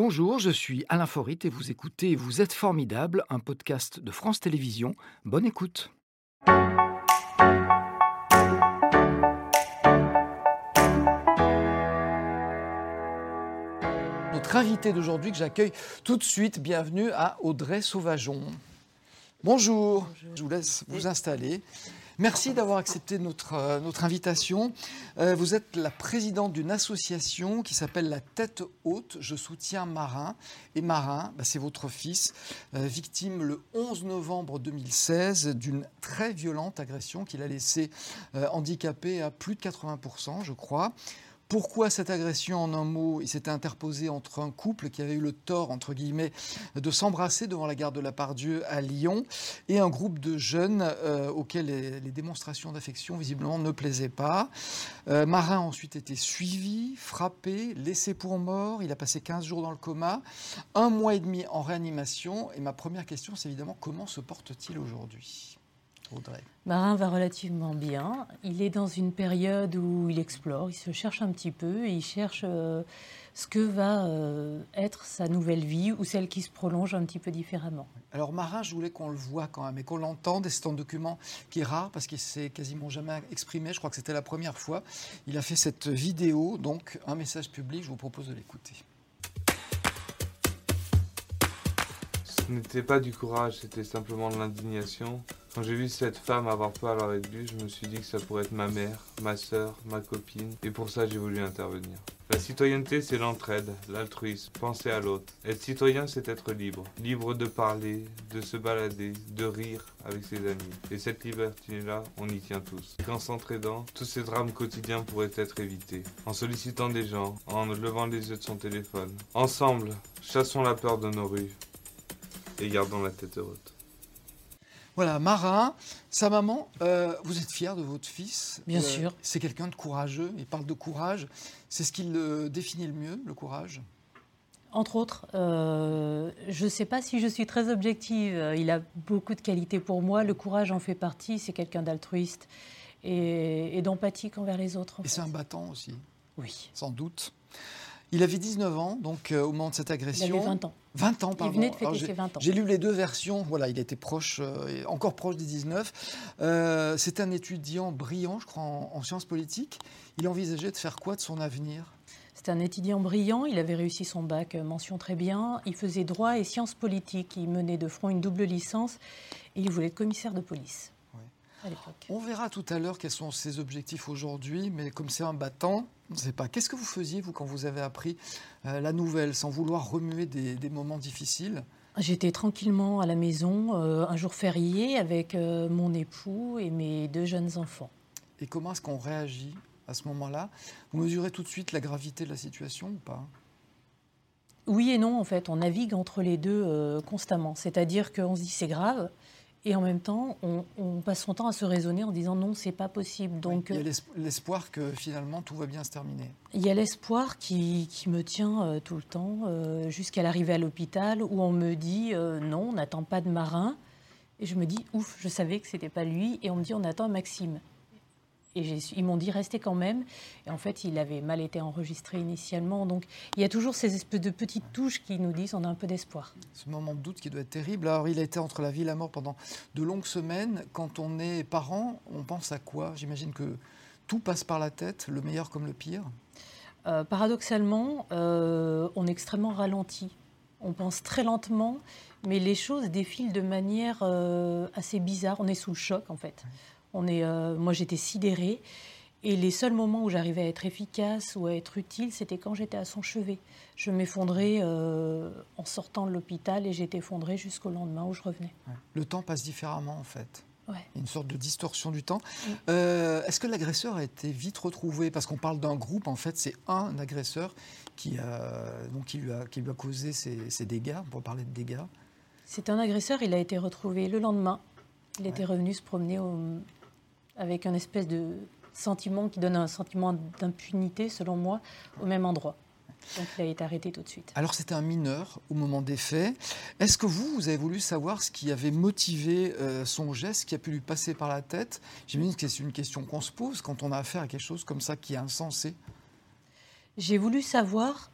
Bonjour, je suis Alain Forit et vous écoutez Vous êtes formidable, un podcast de France Télévisions. Bonne écoute. Notre invité d'aujourd'hui que j'accueille tout de suite, bienvenue à Audrey Sauvageon. Bonjour, je vous laisse vous installer. Merci d'avoir accepté notre, euh, invitation. Euh, vous êtes la présidente d'une association qui s'appelle La Tête Haute. Je soutiens Marin. Et Marin, bah, c'est votre fils, euh, victime le 11 novembre 2016 d'une très violente agression qu'il a laissé handicapé à plus de 80%, je crois. Pourquoi cette agression en un mot Il s'était interposé entre un couple qui avait eu le tort, entre guillemets, de s'embrasser devant la gare de la Pardieu à Lyon et un groupe de jeunes euh, auxquels les, démonstrations d'affection visiblement ne plaisaient pas. Euh, Marin a ensuite été suivi, frappé, laissé pour mort. Il a passé 15 jours dans le coma, un mois et demi en réanimation. Et ma première question, c'est évidemment comment se porte-t-il aujourd'hui? Marin va relativement bien. Il est dans une période où il explore, il se cherche un petit peu, et il cherche euh, ce que va euh, être sa nouvelle vie ou celle qui se prolonge un petit peu différemment. Alors Marin, je voulais qu'on le voit quand même et qu'on l'entende. Et c'est un document qui est rare parce qu'il s'est quasiment jamais exprimé. Je crois que c'était la première fois. Il a fait cette vidéo, donc un message public. Je vous propose de l'écouter. Ce n'était pas du courage, c'était simplement de l'indignation. Quand j'ai vu cette femme avoir peur à bus, je me suis dit que ça pourrait être ma mère, ma soeur, ma copine, et pour ça j'ai voulu intervenir. La citoyenneté, c'est l'entraide, l'altruisme, penser à l'autre. Être citoyen, c'est être libre. Libre de parler, de se balader, de rire avec ses amis. Et cette liberté-là, on y tient tous. Qu'en s'entraidant, tous ces drames quotidiens pourraient être évités. En sollicitant des gens, en levant les yeux de son téléphone. Ensemble, chassons la peur de nos rues et gardons la tête haute. Voilà, Marin, sa maman, euh, vous êtes fier de votre fils Bien euh, sûr. C'est quelqu'un de courageux, il parle de courage. C'est ce qui le définit le mieux, le courage? Entre autres, euh, je ne sais pas si je suis très objective. Il a beaucoup de qualités pour moi. Le courage en fait partie. C'est quelqu'un d'altruiste et, d'empathique envers les autres. et c'est un battant aussi. Oui. Sans doute. Il avait 19 ans, donc au moment de cette agression. Il avait 20 ans. 20 ans, pardon. Il venait de fêter ses 20 ans. J'ai lu les deux versions. Voilà, il était proche, euh, encore proche des 19. Euh, c'est un étudiant brillant, je crois, en, sciences politiques. Il envisageait de faire quoi de son avenir? C'est un étudiant brillant, il avait réussi son bac, euh, mention très bien. Il faisait droit et sciences politiques. Il menait de front une double licence et il voulait être commissaire de police. On verra tout à l'heure quels sont ses objectifs aujourd'hui, mais comme c'est un battant, on ne sait pas. Qu'est-ce que vous faisiez, vous, quand vous avez appris euh, la nouvelle, sans vouloir remuer des, moments difficiles? J'étais tranquillement à la maison, euh, un jour férié, avec euh, mon époux et mes deux jeunes enfants. Et comment est-ce qu'on réagit à ce moment-là? Vous mesurez tout de suite la gravité de la situation ou pas? Oui et non, en fait, on navigue entre les deux constamment. C'est-à-dire qu'on se dit c'est grave, et en même temps, on, passe son temps à se raisonner en disant non, c'est pas possible. Donc, il y a l'espoir que finalement tout va bien se terminer. Il y a l'espoir qui, me tient euh, tout le temps euh, jusqu'à l'arrivée à l'hôpital où on me dit euh, non, on n'attend pas de marin. Et je me dis ouf, je savais que c'était pas lui. Et on me dit on attend Maxime. Et ils m'ont dit restez quand même. Et en fait, il avait mal été enregistré initialement. Donc il y a toujours ces espèces de petites touches qui nous disent on a un peu d'espoir. Ce moment de doute qui doit être terrible. Alors il a été entre la vie et la mort pendant de longues semaines. Quand on est parent, on pense à quoi? J'imagine que tout passe par la tête, le meilleur comme le pire. Euh, paradoxalement, euh, on est extrêmement ralenti. On pense très lentement, mais les choses défilent de manière euh, assez bizarre. On est sous le choc en fait. On est, euh, moi, j'étais sidérée. Et les seuls moments où j'arrivais à être efficace ou à être utile, c'était quand j'étais à son chevet. Je m'effondrais euh, en sortant de l'hôpital et j'étais effondrée jusqu'au lendemain où je revenais. Le temps passe différemment, en fait. Ouais. Une sorte de distorsion du temps. Euh, est-ce que l'agresseur a été vite retrouvé? Parce qu'on parle d'un groupe, en fait, c'est un agresseur qui, donc qui, lui, a, qui lui a causé ces, ces dégâts. On peut parler de dégâts. C'est un agresseur, il a été retrouvé le lendemain. Il était revenu se promener au, avec un espèce de sentiment qui donne un sentiment d'impunité, selon moi, au même endroit. Donc il a été arrêté tout de suite. Alors c'était un mineur au moment des faits. Est-ce que vous, vous avez voulu savoir ce qui avait motivé euh, son geste, ce qui a pu lui passer par la tête? J'imagine que c'est une question qu'on se pose quand on a affaire à quelque chose comme ça qui est insensé. J'ai voulu savoir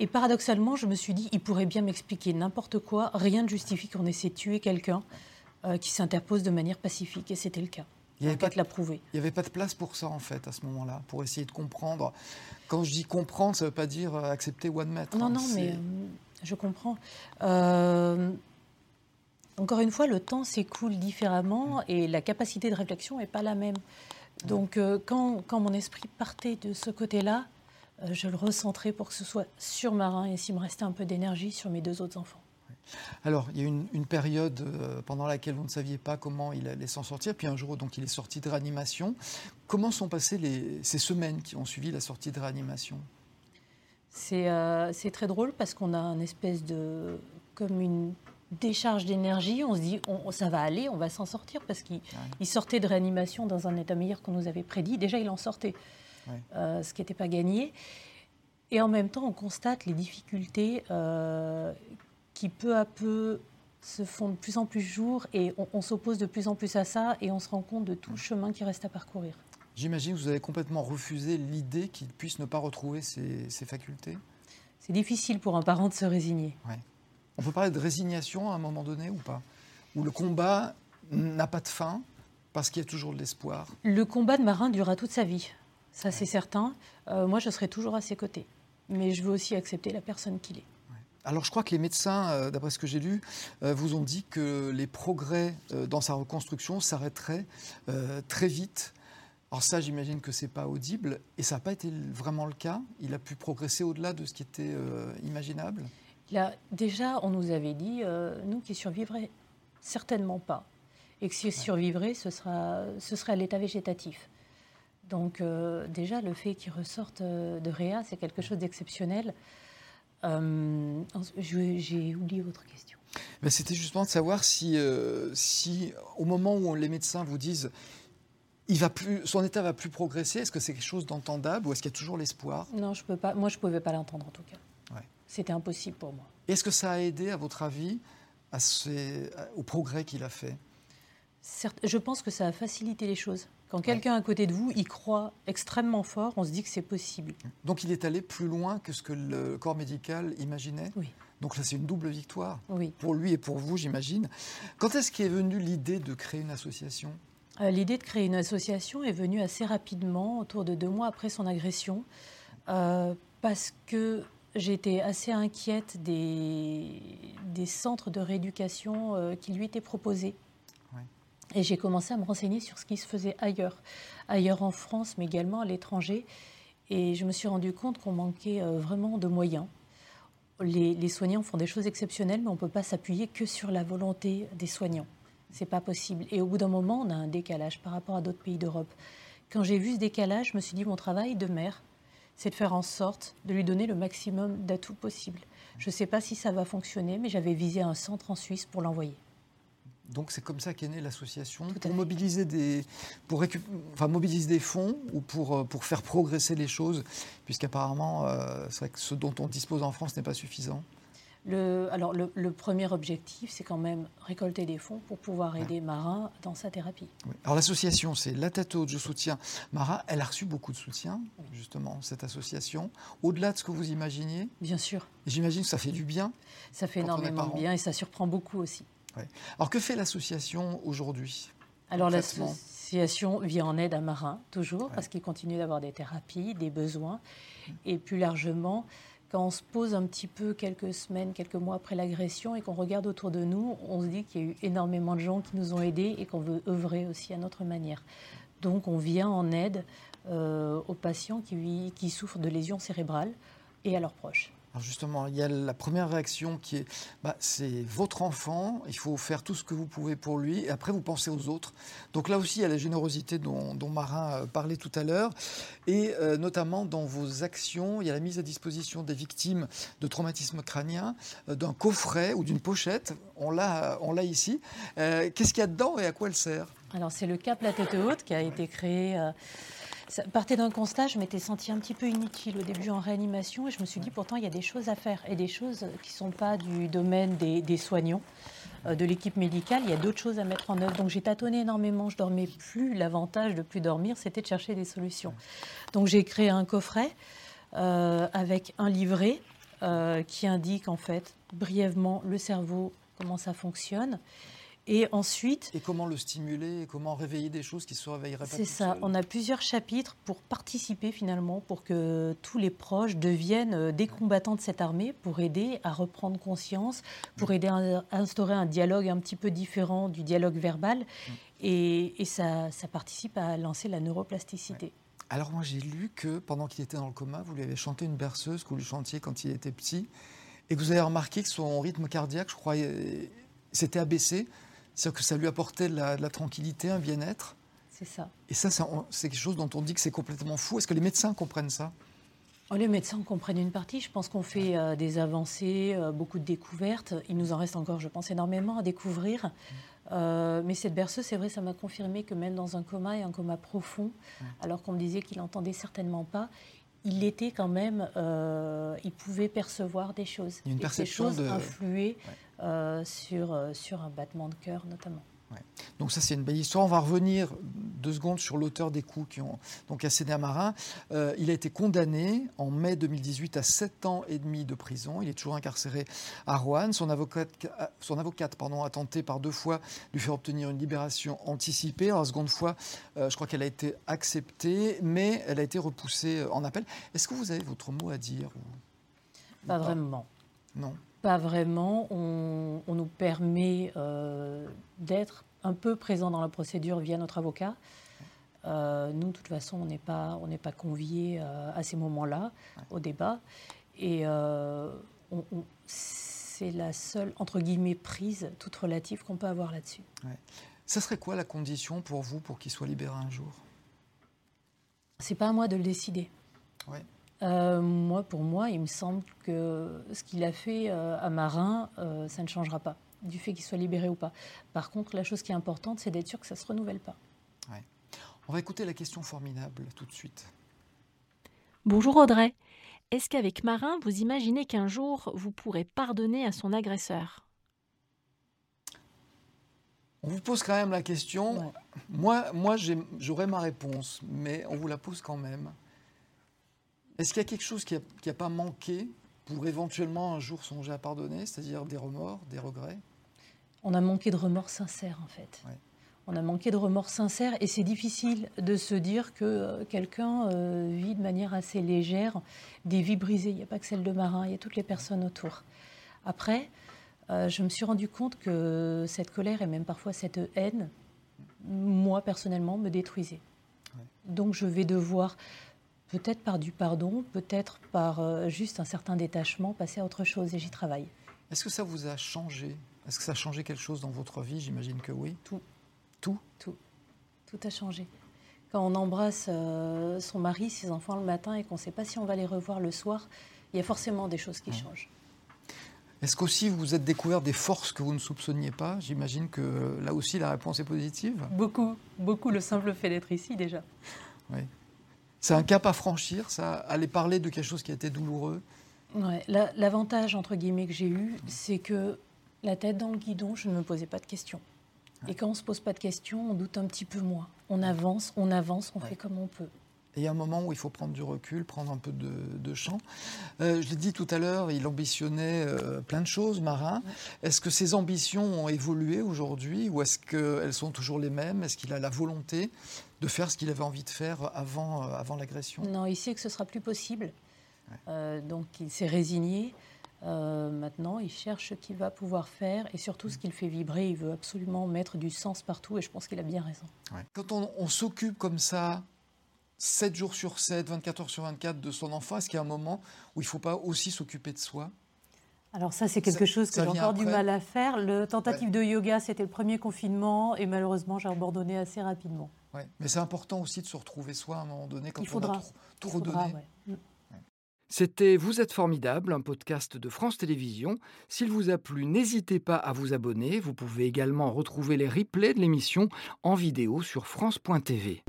Et paradoxalement, je me suis dit, il pourrait bien m'expliquer n'importe quoi. Rien ne justifie qu'on essaie de tuer quelqu'un euh, qui s'interpose de manière pacifique. Et c'était le cas. Il n'y avait, pas de, l'a prouvé. il y avait pas de place pour ça, en fait, à ce moment-là, pour essayer de comprendre. Quand je dis comprendre, ça ne veut pas dire euh, accepter ou admettre. Non, hein, non, mais euh, je comprends. Euh, encore une fois, le temps s'écoule différemment et la capacité de réflexion n'est pas la même. Donc, euh, quand, quand mon esprit partait de ce côté-là, je le recentrais pour que ce soit sur Marin et s'il me restait un peu d'énergie sur mes deux autres enfants. Alors, il y a eu une, une période euh, pendant laquelle vous ne saviez pas comment il allait s'en sortir, puis un jour, donc, il est sorti de réanimation. Comment sont passées les- ces semaines qui ont suivi la sortie de réanimation? C'est euh, c'est très drôle parce qu'on a un espèce de. comme une décharge d'énergie. On se dit, on- ça va aller, on va s'en sortir parce qu'il il sortait de réanimation dans un état meilleur qu'on nous avait prédit. Déjà, il en sortait, Ouais. euh, ce qui n'était pas gagné. Et en même temps, on constate les difficultés euh, qui peu à peu se font de plus en plus jour et on, on s'oppose de plus en plus à ça et on se rend compte de tout le chemin qui reste à parcourir. J'imagine que vous avez complètement refusé l'idée qu'il puisse ne pas retrouver ses, ses facultés. C'est difficile pour un parent de se résigner. On peut parler de résignation à un moment donné ou pas? Où le combat n'a pas de fin parce qu'il y a toujours de l'espoir? Le combat de marin durera toute sa vie, ça c'est certain. Euh, moi, je serai toujours à ses côtés. Mais je veux aussi accepter la personne qu'il est. Alors je crois que les médecins, euh, d'après ce que j'ai lu, euh, vous ont dit que les progrès euh, dans sa reconstruction s'arrêteraient très vite. Alors ça, j'imagine que c'est pas audible, et ça n'a pas été vraiment le cas. Il a pu progresser au-delà de ce qui était imaginable. Là, déjà, on nous avait dit, euh, nous, qu'il survivrait certainement pas. Et que s'il survivrait, ce, sera, ce serait à l'état végétatif. Donc euh, déjà, le fait qu'il ressorte de Réa, c'est quelque chose d'exceptionnel. Euh, J'ai oublié votre question. Mais c'était justement de savoir si, euh, si, au moment où les médecins vous disent il va plus, son état va plus progresser, est-ce que c'est quelque chose d'entendable ou est-ce qu'il y a toujours l'espoir? Non, je peux pas. Moi, je ne pouvais pas l'entendre en tout cas. Ouais. C'était impossible pour moi. Est-ce que ça a aidé, à votre avis, à au progrès qu'il a fait? Certes, je pense que ça a facilité les choses. Quand quelqu'un à côté de vous y croit extrêmement fort, on se dit que c'est possible. Donc il est allé plus loin que ce que le corps médical imaginait Oui. Donc là, c'est une double victoire, Oui. pour lui et pour vous, j'imagine. Quand est-ce qu'est venue l'idée de créer une association? Euh, L'idée de créer une association est venue assez rapidement, autour de deux mois après son agression, euh, parce que j'étais assez inquiète des, des centres de rééducation euh, qui lui étaient proposés. Et j'ai commencé à me renseigner sur ce qui se faisait ailleurs, ailleurs en France, mais également à l'étranger. Et je me suis rendu compte qu'on manquait euh, vraiment de moyens. Les, les soignants font des choses exceptionnelles, mais on ne peut pas s'appuyer que sur la volonté des soignants. C'est pas possible. Et au bout d'un moment, on a un décalage par rapport à d'autres pays d'Europe. Quand j'ai vu ce décalage, je me suis dit mon travail de mère, c'est de faire en sorte de lui donner le maximum d'atouts possibles. Je ne sais pas si ça va fonctionner, mais j'avais visé un centre en Suisse pour l'envoyer. Donc c'est comme ça qu'est née l'association, pour mobiliser des, pour récup- enfin, mobiliser des fonds ou pour, euh, pour faire progresser les choses, puisqu'apparemment, euh, c'est vrai que ce dont on dispose en France n'est pas suffisant. Le, alors le, le premier objectif, c'est quand même récolter des fonds pour pouvoir aider Marin dans sa thérapie. Oui. Alors l'association, c'est La Tête Haute, je soutiens Mara. Elle a reçu beaucoup de soutien, justement, cette association, au-delà de ce que vous imaginiez. Bien sûr, j'imagine que ça fait du bien. ça fait énormément de bien et ça surprend beaucoup aussi. Alors que fait l'association aujourd'hui Alors l'association vient en aide à Marin, toujours, Ouais. parce qu'il continue d'avoir des thérapies, des besoins. Et plus largement, quand on se pose un petit peu quelques semaines, quelques mois après l'agression et qu'on regarde autour de nous, on se dit qu'il y a eu énormément de gens qui nous ont aidés et qu'on veut œuvrer aussi à notre manière. Donc on vient en aide euh, aux patients qui, qui souffrent de lésions cérébrales et à leurs proches. Alors justement, il y a la première réaction qui est, bah, c'est votre enfant, il faut faire tout ce que vous pouvez pour lui, et après vous pensez aux autres. Donc là aussi, il y a la générosité dont, Marin euh, parlait tout à l'heure, et euh, notamment dans vos actions, il y a la mise à disposition des victimes de traumatisme crânien euh, d'un coffret ou d'une pochette, on l'a, on l'a ici. Euh, Qu'est-ce qu'il y a dedans et à quoi elle sert? Alors c'est le Cap La Tête Haute qui a été créé. Ça partait d'un constat, je m'étais sentie un petit peu inutile au début en réanimation et je me suis dit pourtant il y a des choses à faire et des choses qui ne sont pas du domaine des, des soignants, euh, de l'équipe médicale, il y a d'autres choses à mettre en œuvre. Donc j'ai tâtonné énormément, je dormais plus. L'avantage de plus dormir, c'était de chercher des solutions. Donc j'ai créé un coffret euh, avec un livret euh, qui indique en fait brièvement le cerveau, comment ça fonctionne. Et ensuite. Et comment le stimuler comment réveiller des choses qui se réveilleraient pas C'est ça. On a plusieurs chapitres pour participer finalement, pour que tous les proches deviennent euh, des combattants de cette armée, pour aider à reprendre conscience, pour aider à instaurer un dialogue un petit peu différent du dialogue verbal. Mm. Et, ça, participe à lancer la neuroplasticité. Alors moi j'ai lu que pendant qu'il était dans le coma, vous lui avez chanté une berceuse que vous lui chantiez quand il était petit, et que vous avez remarqué que son rythme cardiaque, je crois, s'était abaissé. C'est-à-dire que ça lui apportait de la, tranquillité, un bien-être. C'est ça. Et ça, c'est quelque chose dont on dit que c'est complètement fou. Est-ce que les médecins comprennent ça? Oh, les médecins comprennent une partie. Je pense qu'on fait euh, des avancées, euh, beaucoup de découvertes. Il nous en reste encore, je pense, énormément à découvrir. Euh, mais cette berceuse, c'est vrai, ça m'a confirmé que même dans un coma et un coma profond, alors qu'on me disait qu'il n'entendait certainement pas, il était quand même, il pouvait percevoir des choses. Une et ces choses de... influaient euh, sur, euh, sur un battement de cœur notamment. Donc ça c'est une belle histoire. On va revenir deux secondes sur l'auteur des coups qui ont donc asséné à Marin. Euh, il a été condamné en mai 2018 à 7 ans et demi de prison. Il est toujours incarcéré à Rouen. Son avocate, son avocate pardon, a tenté par deux fois de lui faire obtenir une libération anticipée. La seconde fois, je crois qu'elle a été acceptée, mais elle a été repoussée en appel. Est-ce que vous avez votre mot à dire Pas vraiment. Non. Pas vraiment. On, nous permet euh, d'être un peu présent dans la procédure via notre avocat. Euh, nous, de toute façon, on n'est pas, on pas conviés euh, à ces moments-là, au débat. Et c'est la seule, entre guillemets, prise toute relative qu'on peut avoir là-dessus. Ça serait quoi la condition pour vous pour qu'il soit libéré un jour? C'est pas à moi de le décider. Ouais. Euh, moi, pour moi, il me semble que ce qu'il a fait euh, à Marin, euh, ça ne changera pas, du fait qu'il soit libéré ou pas. Par contre, la chose qui est importante, c'est d'être sûr que ça ne se renouvelle pas. On va écouter la question formidable tout de suite. Bonjour Audrey. Est-ce qu'avec Marin, vous imaginez qu'un jour, vous pourrez pardonner à son agresseur? On vous pose quand même la question. Moi, moi j'aurais ma réponse, mais on vous la pose quand même. Est-ce qu'il y a quelque chose qui n'a pas manqué pour éventuellement un jour songer à pardonner, c'est-à-dire des remords, des regrets? On a manqué de remords sincères, en fait. On a manqué de remords sincères et c'est difficile de se dire que euh, quelqu'un euh, vit de manière assez légère des vies brisées. Il n'y a pas que celle de Marin, il y a toutes les personnes autour. Après, euh, je me suis rendu compte que cette colère et même parfois cette haine, moi personnellement, me détruisait. Donc je vais devoir peut-être par du pardon, peut-être par euh, juste un certain détachement, passer à autre chose, et j'y travaille. Est-ce que ça vous a changé? Est-ce que ça a changé quelque chose dans votre vie? J'imagine que oui. Tout. Tout? Tout. Tout a changé. Quand on embrasse euh, son mari, ses enfants le matin et qu'on ne sait pas si on va les revoir le soir, il y a forcément des choses qui changent. Est-ce qu'aussi vous êtes découvert des forces que vous ne soupçonniez pas? J'imagine que là aussi la réponse est positive. Beaucoup, beaucoup. Le simple fait d'être ici déjà. Oui. C'est un cap à franchir, ça, aller parler de quelque chose qui a été douloureux. Ouais, L'avantage, entre guillemets, que j'ai eu, c'est que la tête dans le guidon, je ne me posais pas de questions. Et quand on ne se pose pas de questions, on doute un petit peu moins. On avance, on avance, on fait comme on peut. Et il y a un moment où il faut prendre du recul, prendre un peu de, champ. Euh, je l'ai dit tout à l'heure, il ambitionnait euh, plein de choses, Marin. Est-ce que ses ambitions ont évolué aujourd'hui ou est-ce qu'elles sont toujours les mêmes? Est-ce qu'il a la volonté de faire ce qu'il avait envie de faire avant, euh, avant l'agression? Non, il sait que ce sera plus possible. donc il s'est résigné. maintenant, il cherche ce qu'il va pouvoir faire et surtout ce qu'il fait vibrer. Il veut absolument mettre du sens partout et je pense qu'il a bien raison. Quand on s'occupe comme ça 7 jours sur 7, 24 heures sur 24 de son enfant Est-ce qu'il y a un moment où il ne faut pas aussi s'occuper de soi alors ça, c'est quelque chose que j'ai encore du mal à faire. Le tentative de yoga, c'était le premier confinement et malheureusement, j'ai abandonné assez rapidement. Ouais. Mais c'est important aussi de se retrouver soi à un moment donné quand il faudra. on a tout, redonné. Mm. C'était Vous êtes formidable, un podcast de France Télévisions. S'il vous a plu, n'hésitez pas à vous abonner. Vous pouvez également retrouver les replays de l'émission en vidéo sur France.tv.